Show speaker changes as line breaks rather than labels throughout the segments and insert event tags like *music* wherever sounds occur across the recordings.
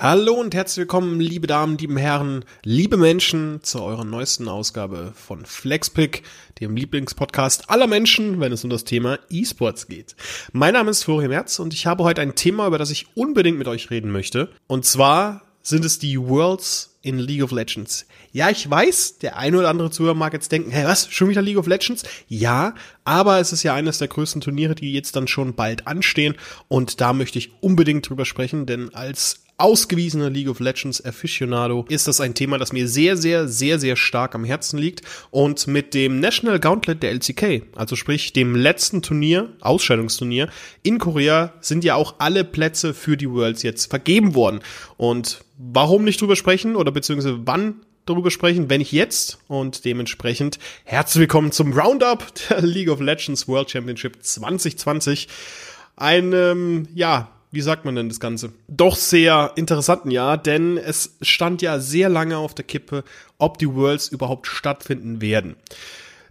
Hallo und herzlich willkommen, liebe Damen, liebe Herren, liebe Menschen, zu eurer neuesten Ausgabe von Flexpick, dem Lieblingspodcast aller Menschen, wenn es um das Thema E-Sports geht. Mein Name ist Florian Merz und ich habe heute ein Thema, über das ich unbedingt mit euch reden möchte. Und zwar sind es die Worlds in League of Legends. Ja, ich weiß, der eine oder andere Zuhörer mag jetzt denken, hey, was, schon wieder League of Legends? Ja, aber es ist ja eines der größten Turniere, die jetzt dann schon bald anstehen und da möchte ich unbedingt drüber sprechen, denn als ausgewiesener League of Legends Aficionado ist das ein Thema, das mir sehr, sehr, sehr, sehr stark am Herzen liegt. Und mit dem National Gauntlet der LCK, also sprich dem letzten Turnier, Ausscheidungsturnier in Korea, sind ja auch alle Plätze für die Worlds jetzt vergeben worden. Und warum nicht drüber sprechen oder beziehungsweise wann darüber sprechen, wenn ich jetzt und dementsprechend herzlich willkommen zum Roundup der League of Legends World Championship 2020. Ein, ähm, ja, wie sagt man denn das Ganze? Doch sehr interessanten Jahr, denn es stand ja sehr lange auf der Kippe, ob die Worlds überhaupt stattfinden werden.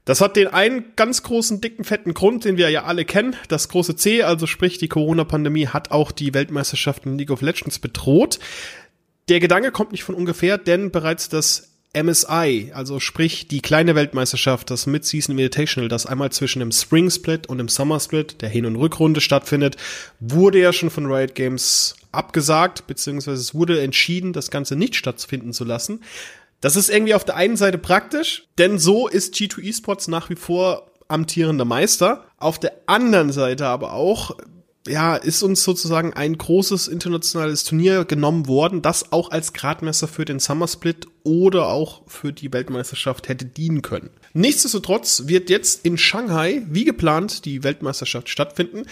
Das hat den einen ganz großen, dicken, fetten Grund, den wir ja alle kennen. Das große C, also sprich die Corona-Pandemie, hat auch die Weltmeisterschaften League of Legends bedroht. Der Gedanke kommt nicht von ungefähr, denn bereits das MSI, also sprich die kleine Weltmeisterschaft, das Mid-Season Invitational, das einmal zwischen dem Spring Split und dem Summer Split, der Hin- und Rückrunde stattfindet, wurde ja schon von Riot Games abgesagt, beziehungsweise es wurde entschieden, das Ganze nicht stattfinden zu lassen. Das ist irgendwie auf der einen Seite praktisch, denn so ist G2 Esports nach wie vor amtierender Meister. Auf der anderen Seite aber auch ja, ist uns sozusagen ein großes internationales Turnier genommen worden, das auch als Gradmesser für den Summer Split oder auch für die Weltmeisterschaft hätte dienen können. Nichtsdestotrotz wird jetzt in Shanghai, wie geplant, die Weltmeisterschaft stattfinden,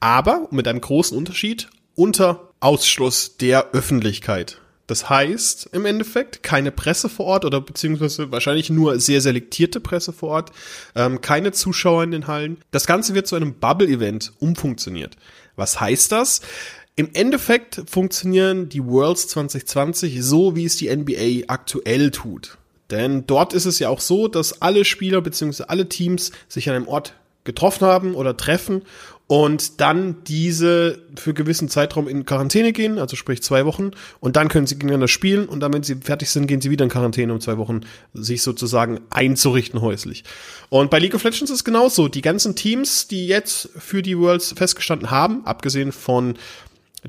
aber mit einem großen Unterschied unter Ausschluss der Öffentlichkeit. Das heißt im Endeffekt keine Presse vor Ort oder beziehungsweise wahrscheinlich nur sehr selektierte Presse vor Ort, ähm, keine Zuschauer in den Hallen. Das Ganze wird zu einem Bubble-Event umfunktioniert. Was heißt das? Im Endeffekt funktionieren die Worlds 2020 so, wie es die NBA aktuell tut. Denn dort ist es ja auch so, dass alle Spieler beziehungsweise alle Teams sich an einem Ort getroffen haben oder treffen und dann diese für gewissen Zeitraum in Quarantäne gehen, also sprich zwei Wochen, und dann können sie gegeneinander spielen und dann, wenn sie fertig sind, gehen sie wieder in Quarantäne, um zwei Wochen sich sozusagen einzurichten häuslich. Und bei League of Legends ist genauso. Die ganzen Teams, die jetzt für die Worlds festgestanden haben, abgesehen von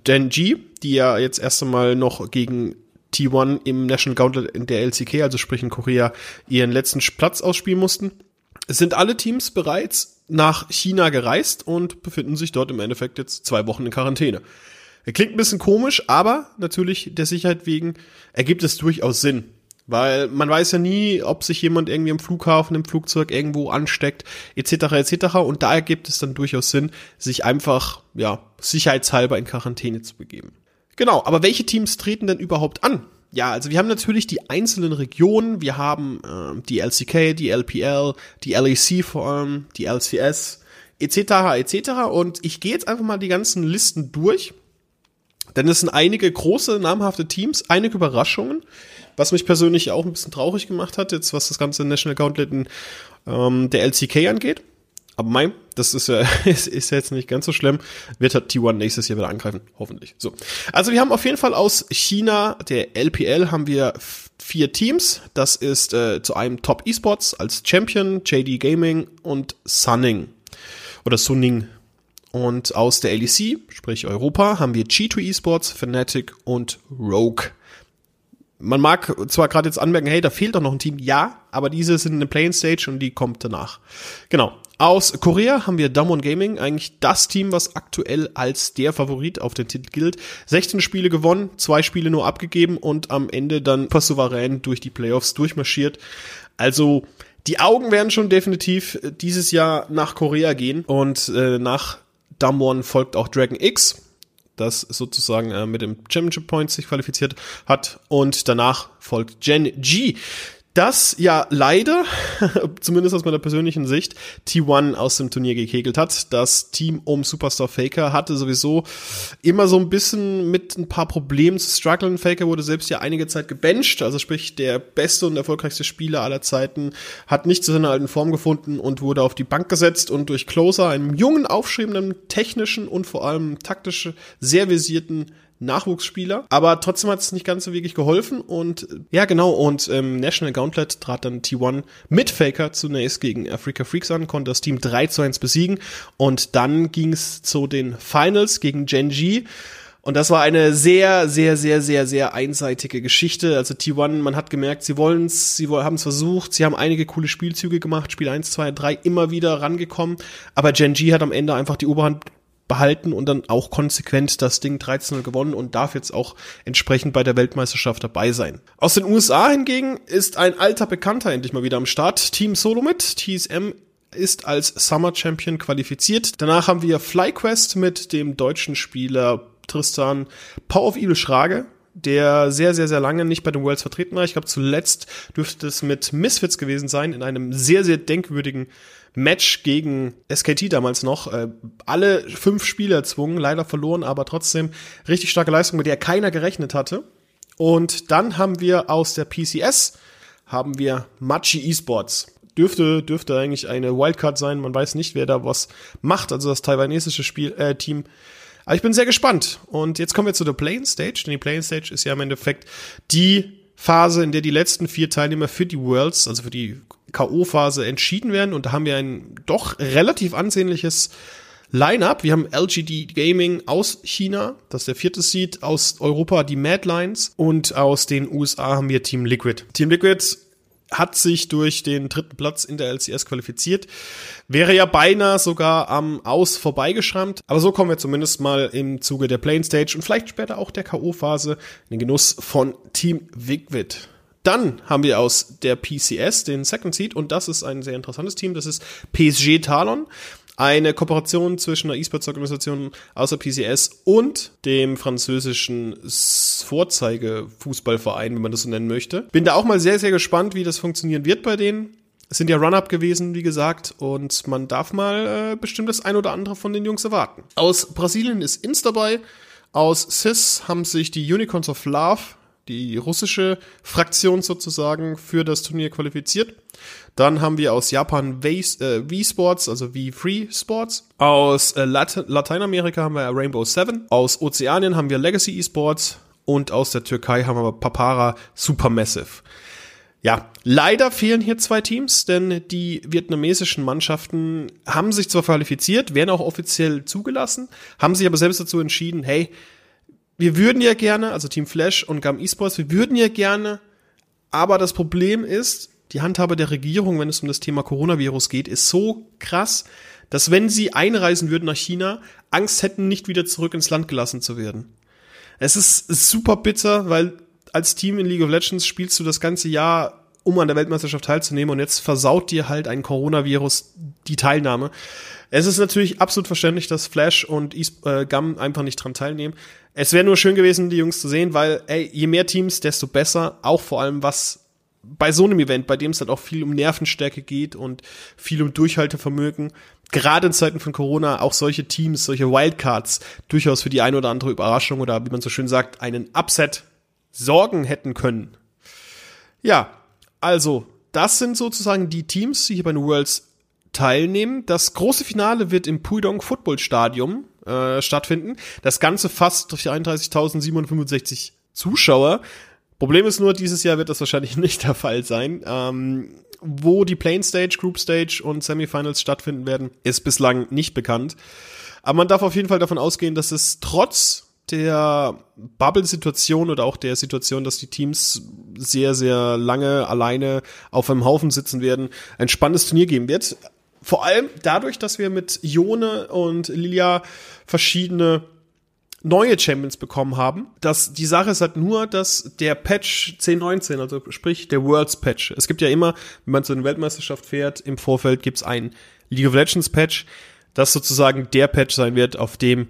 Gen G, die ja jetzt erst einmal noch gegen T1 im National Gauntlet in der LCK, also sprich in Korea, ihren letzten Platz ausspielen mussten. Sind alle Teams bereits nach China gereist und befinden sich dort im Endeffekt jetzt zwei Wochen in Quarantäne. Klingt ein bisschen komisch, aber natürlich der Sicherheit wegen ergibt es durchaus Sinn. Weil man weiß ja nie, ob sich jemand irgendwie im Flughafen, im Flugzeug irgendwo ansteckt, etc. etc. Und da ergibt es dann durchaus Sinn, sich einfach, ja, sicherheitshalber in Quarantäne zu begeben. Genau, aber welche Teams treten denn überhaupt an? Ja, also wir haben natürlich die einzelnen Regionen. Wir haben äh, die LCK, die LPL, die LEC vor allem, die LCS, etc. etc. Und ich gehe jetzt einfach mal die ganzen Listen durch. Denn es sind einige große, namhafte Teams, einige Überraschungen, was mich persönlich auch ein bisschen traurig gemacht hat, jetzt was das ganze National Gauntlet in, ähm, der LCK angeht. Aber mein, das ist ja, *laughs* ist, ist jetzt nicht ganz so schlimm. Wird halt T1 nächstes Jahr wieder angreifen. Hoffentlich. So. Also wir haben auf jeden Fall aus China, der LPL, haben wir vier Teams. Das ist äh, zu einem Top Esports als Champion, JD Gaming und Sunning. Oder Sunning. Und aus der LEC, sprich Europa, haben wir G2 Esports, Fnatic und Rogue. Man mag zwar gerade jetzt anmerken, hey, da fehlt doch noch ein Team. Ja, aber diese sind in der Playing Stage und die kommt danach. Genau. Aus Korea haben wir Damwon Gaming, eigentlich das Team, was aktuell als der Favorit auf den Titel gilt. 16 Spiele gewonnen, zwei Spiele nur abgegeben und am Ende dann fast souverän durch die Playoffs durchmarschiert. Also die Augen werden schon definitiv dieses Jahr nach Korea gehen und äh, nach Damwon folgt auch Dragon X, das sozusagen äh, mit dem Championship Point sich qualifiziert hat und danach folgt Gen G das ja leider, *laughs* zumindest aus meiner persönlichen Sicht, T1 aus dem Turnier gekegelt hat. Das Team um Superstar Faker hatte sowieso immer so ein bisschen mit ein paar Problemen zu strugglen. Faker wurde selbst ja einige Zeit gebencht, also sprich der beste und erfolgreichste Spieler aller Zeiten, hat nicht zu seiner alten Form gefunden und wurde auf die Bank gesetzt und durch Closer, einem jungen, aufschriebenen, technischen und vor allem taktisch sehr visierten Nachwuchsspieler, aber trotzdem hat es nicht ganz so wirklich geholfen und ja genau und ähm, National Gauntlet trat dann T1 mit Faker zunächst gegen Africa Freaks an, konnte das Team 3 zu 1 besiegen und dann ging es zu den Finals gegen Gen G und das war eine sehr, sehr, sehr, sehr, sehr einseitige Geschichte. Also T1, man hat gemerkt, sie wollen es, sie haben es versucht, sie haben einige coole Spielzüge gemacht, Spiel 1, 2, 3 immer wieder rangekommen, aber Gen G hat am Ende einfach die Oberhand behalten und dann auch konsequent das Ding 13-0 gewonnen und darf jetzt auch entsprechend bei der Weltmeisterschaft dabei sein. Aus den USA hingegen ist ein alter Bekannter endlich mal wieder am Start. Team Solo mit, TSM ist als Summer Champion qualifiziert. Danach haben wir FlyQuest mit dem deutschen Spieler Tristan Power of Evil Schrage, der sehr, sehr, sehr lange nicht bei den Worlds vertreten war. Ich glaube, zuletzt dürfte es mit Misfits gewesen sein, in einem sehr, sehr denkwürdigen Match gegen SKT damals noch. Äh, alle fünf Spiele erzwungen, leider verloren, aber trotzdem richtig starke Leistung, mit der keiner gerechnet hatte. Und dann haben wir aus der PCS haben wir Machi Esports. Dürfte, dürfte eigentlich eine Wildcard sein. Man weiß nicht, wer da was macht. Also das taiwanesische Spiel, äh, Team aber ich bin sehr gespannt. Und jetzt kommen wir zu der Playing Stage, denn die Playing Stage ist ja im Endeffekt die Phase, in der die letzten vier Teilnehmer für die Worlds, also für die K.O.-Phase entschieden werden. Und da haben wir ein doch relativ ansehnliches Line-up. Wir haben LGD Gaming aus China, das ist der vierte Seed, aus Europa die Mad Lions und aus den USA haben wir Team Liquid. Team Liquid hat sich durch den dritten Platz in der LCS qualifiziert. Wäre ja beinahe sogar am Aus vorbeigeschrammt. Aber so kommen wir zumindest mal im Zuge der Plane Stage und vielleicht später auch der K.O.-Phase in den Genuss von Team Wigwit. Dann haben wir aus der PCS den Second Seed und das ist ein sehr interessantes Team. Das ist PSG Talon eine Kooperation zwischen einer E-Sports-Organisation außer PCS und dem französischen Vorzeigefußballverein, wenn man das so nennen möchte. Bin da auch mal sehr, sehr gespannt, wie das funktionieren wird bei denen. Es sind ja Run-Up gewesen, wie gesagt, und man darf mal äh, bestimmt das ein oder andere von den Jungs erwarten. Aus Brasilien ist Inst dabei. Aus CIS haben sich die Unicorns of Love die russische Fraktion sozusagen für das Turnier qualifiziert. Dann haben wir aus Japan V-Sports, äh, also V-Free Sports. Aus äh, Lat Lateinamerika haben wir Rainbow Seven. Aus Ozeanien haben wir Legacy Esports. Und aus der Türkei haben wir Papara Supermassive. Ja, leider fehlen hier zwei Teams, denn die vietnamesischen Mannschaften haben sich zwar qualifiziert, werden auch offiziell zugelassen, haben sich aber selbst dazu entschieden, hey, wir würden ja gerne, also Team Flash und GAM Esports, wir würden ja gerne, aber das Problem ist, die Handhabe der Regierung, wenn es um das Thema Coronavirus geht, ist so krass, dass wenn sie einreisen würden nach China, Angst hätten, nicht wieder zurück ins Land gelassen zu werden. Es ist super bitter, weil als Team in League of Legends spielst du das ganze Jahr, um an der Weltmeisterschaft teilzunehmen und jetzt versaut dir halt ein Coronavirus die Teilnahme. Es ist natürlich absolut verständlich, dass Flash und äh, Gum einfach nicht dran teilnehmen. Es wäre nur schön gewesen, die Jungs zu sehen, weil, ey, je mehr Teams, desto besser. Auch vor allem, was bei so einem Event, bei dem es halt auch viel um Nervenstärke geht und viel um Durchhaltevermögen, gerade in Zeiten von Corona auch solche Teams, solche Wildcards durchaus für die eine oder andere Überraschung oder wie man so schön sagt, einen Upset sorgen hätten können. Ja, also, das sind sozusagen die Teams, die hier bei den Worlds teilnehmen. Das große Finale wird im Pudong Football Stadium äh, stattfinden. Das Ganze fast durch 31.765 Zuschauer. Problem ist nur, dieses Jahr wird das wahrscheinlich *laughs* nicht der Fall sein. Ähm, wo die Plane Stage, Group Stage und Semifinals stattfinden werden, ist bislang nicht bekannt. Aber man darf auf jeden Fall davon ausgehen, dass es trotz der Bubble-Situation oder auch der Situation, dass die Teams sehr, sehr lange alleine auf einem Haufen sitzen werden, ein spannendes Turnier geben wird vor allem dadurch, dass wir mit Jone und Lilia verschiedene neue Champions bekommen haben. dass die Sache ist halt nur, dass der Patch 1019, also sprich der Worlds Patch, es gibt ja immer, wenn man zu einer Weltmeisterschaft fährt, im Vorfeld gibt's ein League of Legends Patch, das sozusagen der Patch sein wird, auf dem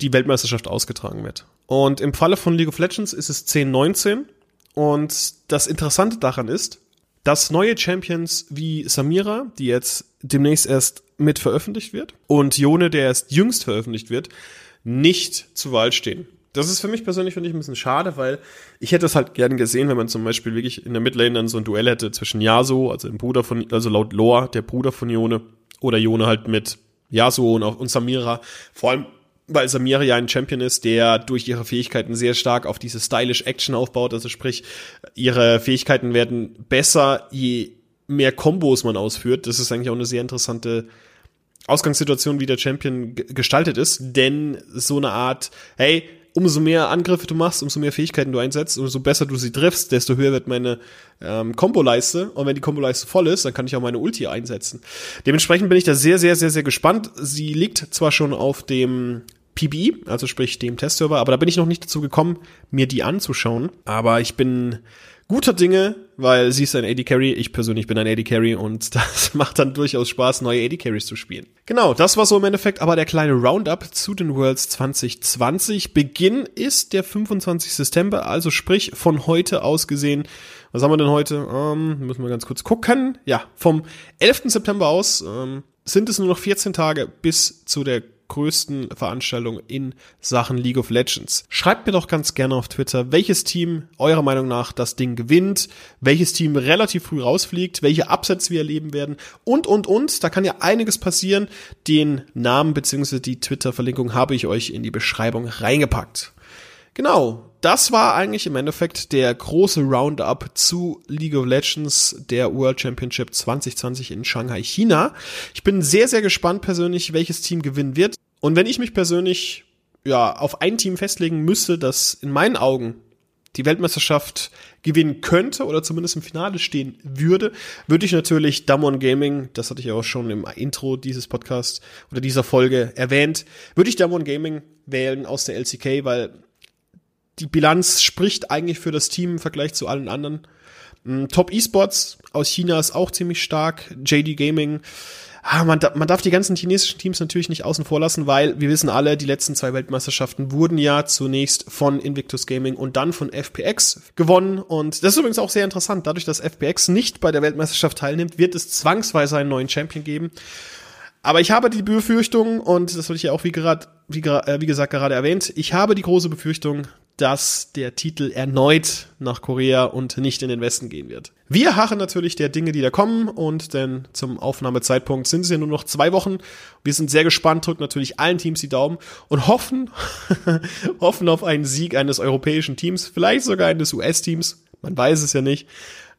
die Weltmeisterschaft ausgetragen wird. Und im Falle von League of Legends ist es 1019 und das Interessante daran ist, dass neue Champions wie Samira, die jetzt demnächst erst mit veröffentlicht wird, und Jone, der erst jüngst veröffentlicht wird, nicht zur Wahl stehen. Das ist für mich persönlich, finde ich, ein bisschen schade, weil ich hätte es halt gerne gesehen, wenn man zum Beispiel wirklich in der Midlane dann so ein Duell hätte zwischen Yasuo, also dem Bruder von, also laut Lore, der Bruder von Jone, oder Jone halt mit Yasuo und, auch, und Samira. Vor allem weil Samira ja ein Champion ist, der durch ihre Fähigkeiten sehr stark auf diese stylish Action aufbaut. Also sprich, ihre Fähigkeiten werden besser, je mehr Kombos man ausführt. Das ist eigentlich auch eine sehr interessante Ausgangssituation, wie der Champion gestaltet ist, denn so eine Art, hey, umso mehr Angriffe du machst, umso mehr Fähigkeiten du einsetzt, umso besser du sie triffst, desto höher wird meine ähm, Kombo-Leiste. Und wenn die Kombo-Leiste voll ist, dann kann ich auch meine Ulti einsetzen. Dementsprechend bin ich da sehr, sehr, sehr, sehr gespannt. Sie liegt zwar schon auf dem PB, also sprich dem Testserver, aber da bin ich noch nicht dazu gekommen, mir die anzuschauen. Aber ich bin guter Dinge, weil sie ist ein AD Carry, ich persönlich bin ein AD Carry und *laughs* das macht dann durchaus Spaß, neue AD Carries zu spielen. Genau, das war so im Endeffekt aber der kleine Roundup zu den Worlds 2020. Beginn ist der 25. September, also sprich von heute aus gesehen. Was haben wir denn heute? Ähm, müssen wir ganz kurz gucken. Ja, vom 11. September aus ähm, sind es nur noch 14 Tage bis zu der größten Veranstaltung in Sachen League of Legends. Schreibt mir doch ganz gerne auf Twitter, welches Team eurer Meinung nach das Ding gewinnt, welches Team relativ früh rausfliegt, welche Upsets wir erleben werden und, und, und. Da kann ja einiges passieren. Den Namen bzw. die Twitter-Verlinkung habe ich euch in die Beschreibung reingepackt. Genau, das war eigentlich im Endeffekt der große Roundup zu League of Legends, der World Championship 2020 in Shanghai, China. Ich bin sehr, sehr gespannt persönlich, welches Team gewinnen wird. Und wenn ich mich persönlich ja auf ein Team festlegen müsste, das in meinen Augen die Weltmeisterschaft gewinnen könnte oder zumindest im Finale stehen würde, würde ich natürlich Damon Gaming, das hatte ich ja auch schon im Intro dieses Podcast oder dieser Folge erwähnt, würde ich Damon Gaming wählen aus der LCK, weil die Bilanz spricht eigentlich für das Team im Vergleich zu allen anderen. Mm, Top Esports aus China ist auch ziemlich stark. JD Gaming. Ah, man, man darf die ganzen chinesischen Teams natürlich nicht außen vor lassen, weil wir wissen alle, die letzten zwei Weltmeisterschaften wurden ja zunächst von Invictus Gaming und dann von FPX gewonnen. Und das ist übrigens auch sehr interessant. Dadurch, dass FPX nicht bei der Weltmeisterschaft teilnimmt, wird es zwangsweise einen neuen Champion geben. Aber ich habe die Befürchtung, und das habe ich ja auch wie, grad, wie, äh, wie gesagt gerade erwähnt, ich habe die große Befürchtung, dass der Titel erneut nach Korea und nicht in den Westen gehen wird. Wir harren natürlich der Dinge, die da kommen und denn zum Aufnahmezeitpunkt sind es ja nur noch zwei Wochen. Wir sind sehr gespannt, drücken natürlich allen Teams die Daumen und hoffen, *laughs* hoffen auf einen Sieg eines europäischen Teams, vielleicht sogar eines US-Teams. Man weiß es ja nicht.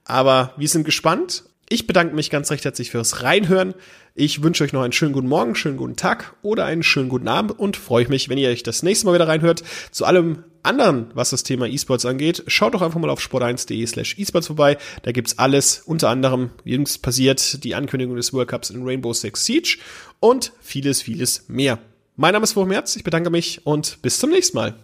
Aber wir sind gespannt ich bedanke mich ganz recht herzlich fürs Reinhören. Ich wünsche euch noch einen schönen guten Morgen, schönen guten Tag oder einen schönen guten Abend und freue mich, wenn ihr euch das nächste Mal wieder reinhört. Zu allem anderen, was das Thema E-Sports angeht, schaut doch einfach mal auf sport1.de slash esports vorbei. Da gibt's alles, unter anderem, jüngst passiert die Ankündigung des World Cups in Rainbow Six Siege und vieles, vieles mehr. Mein Name ist Wurm Merz, ich bedanke mich und bis zum nächsten Mal.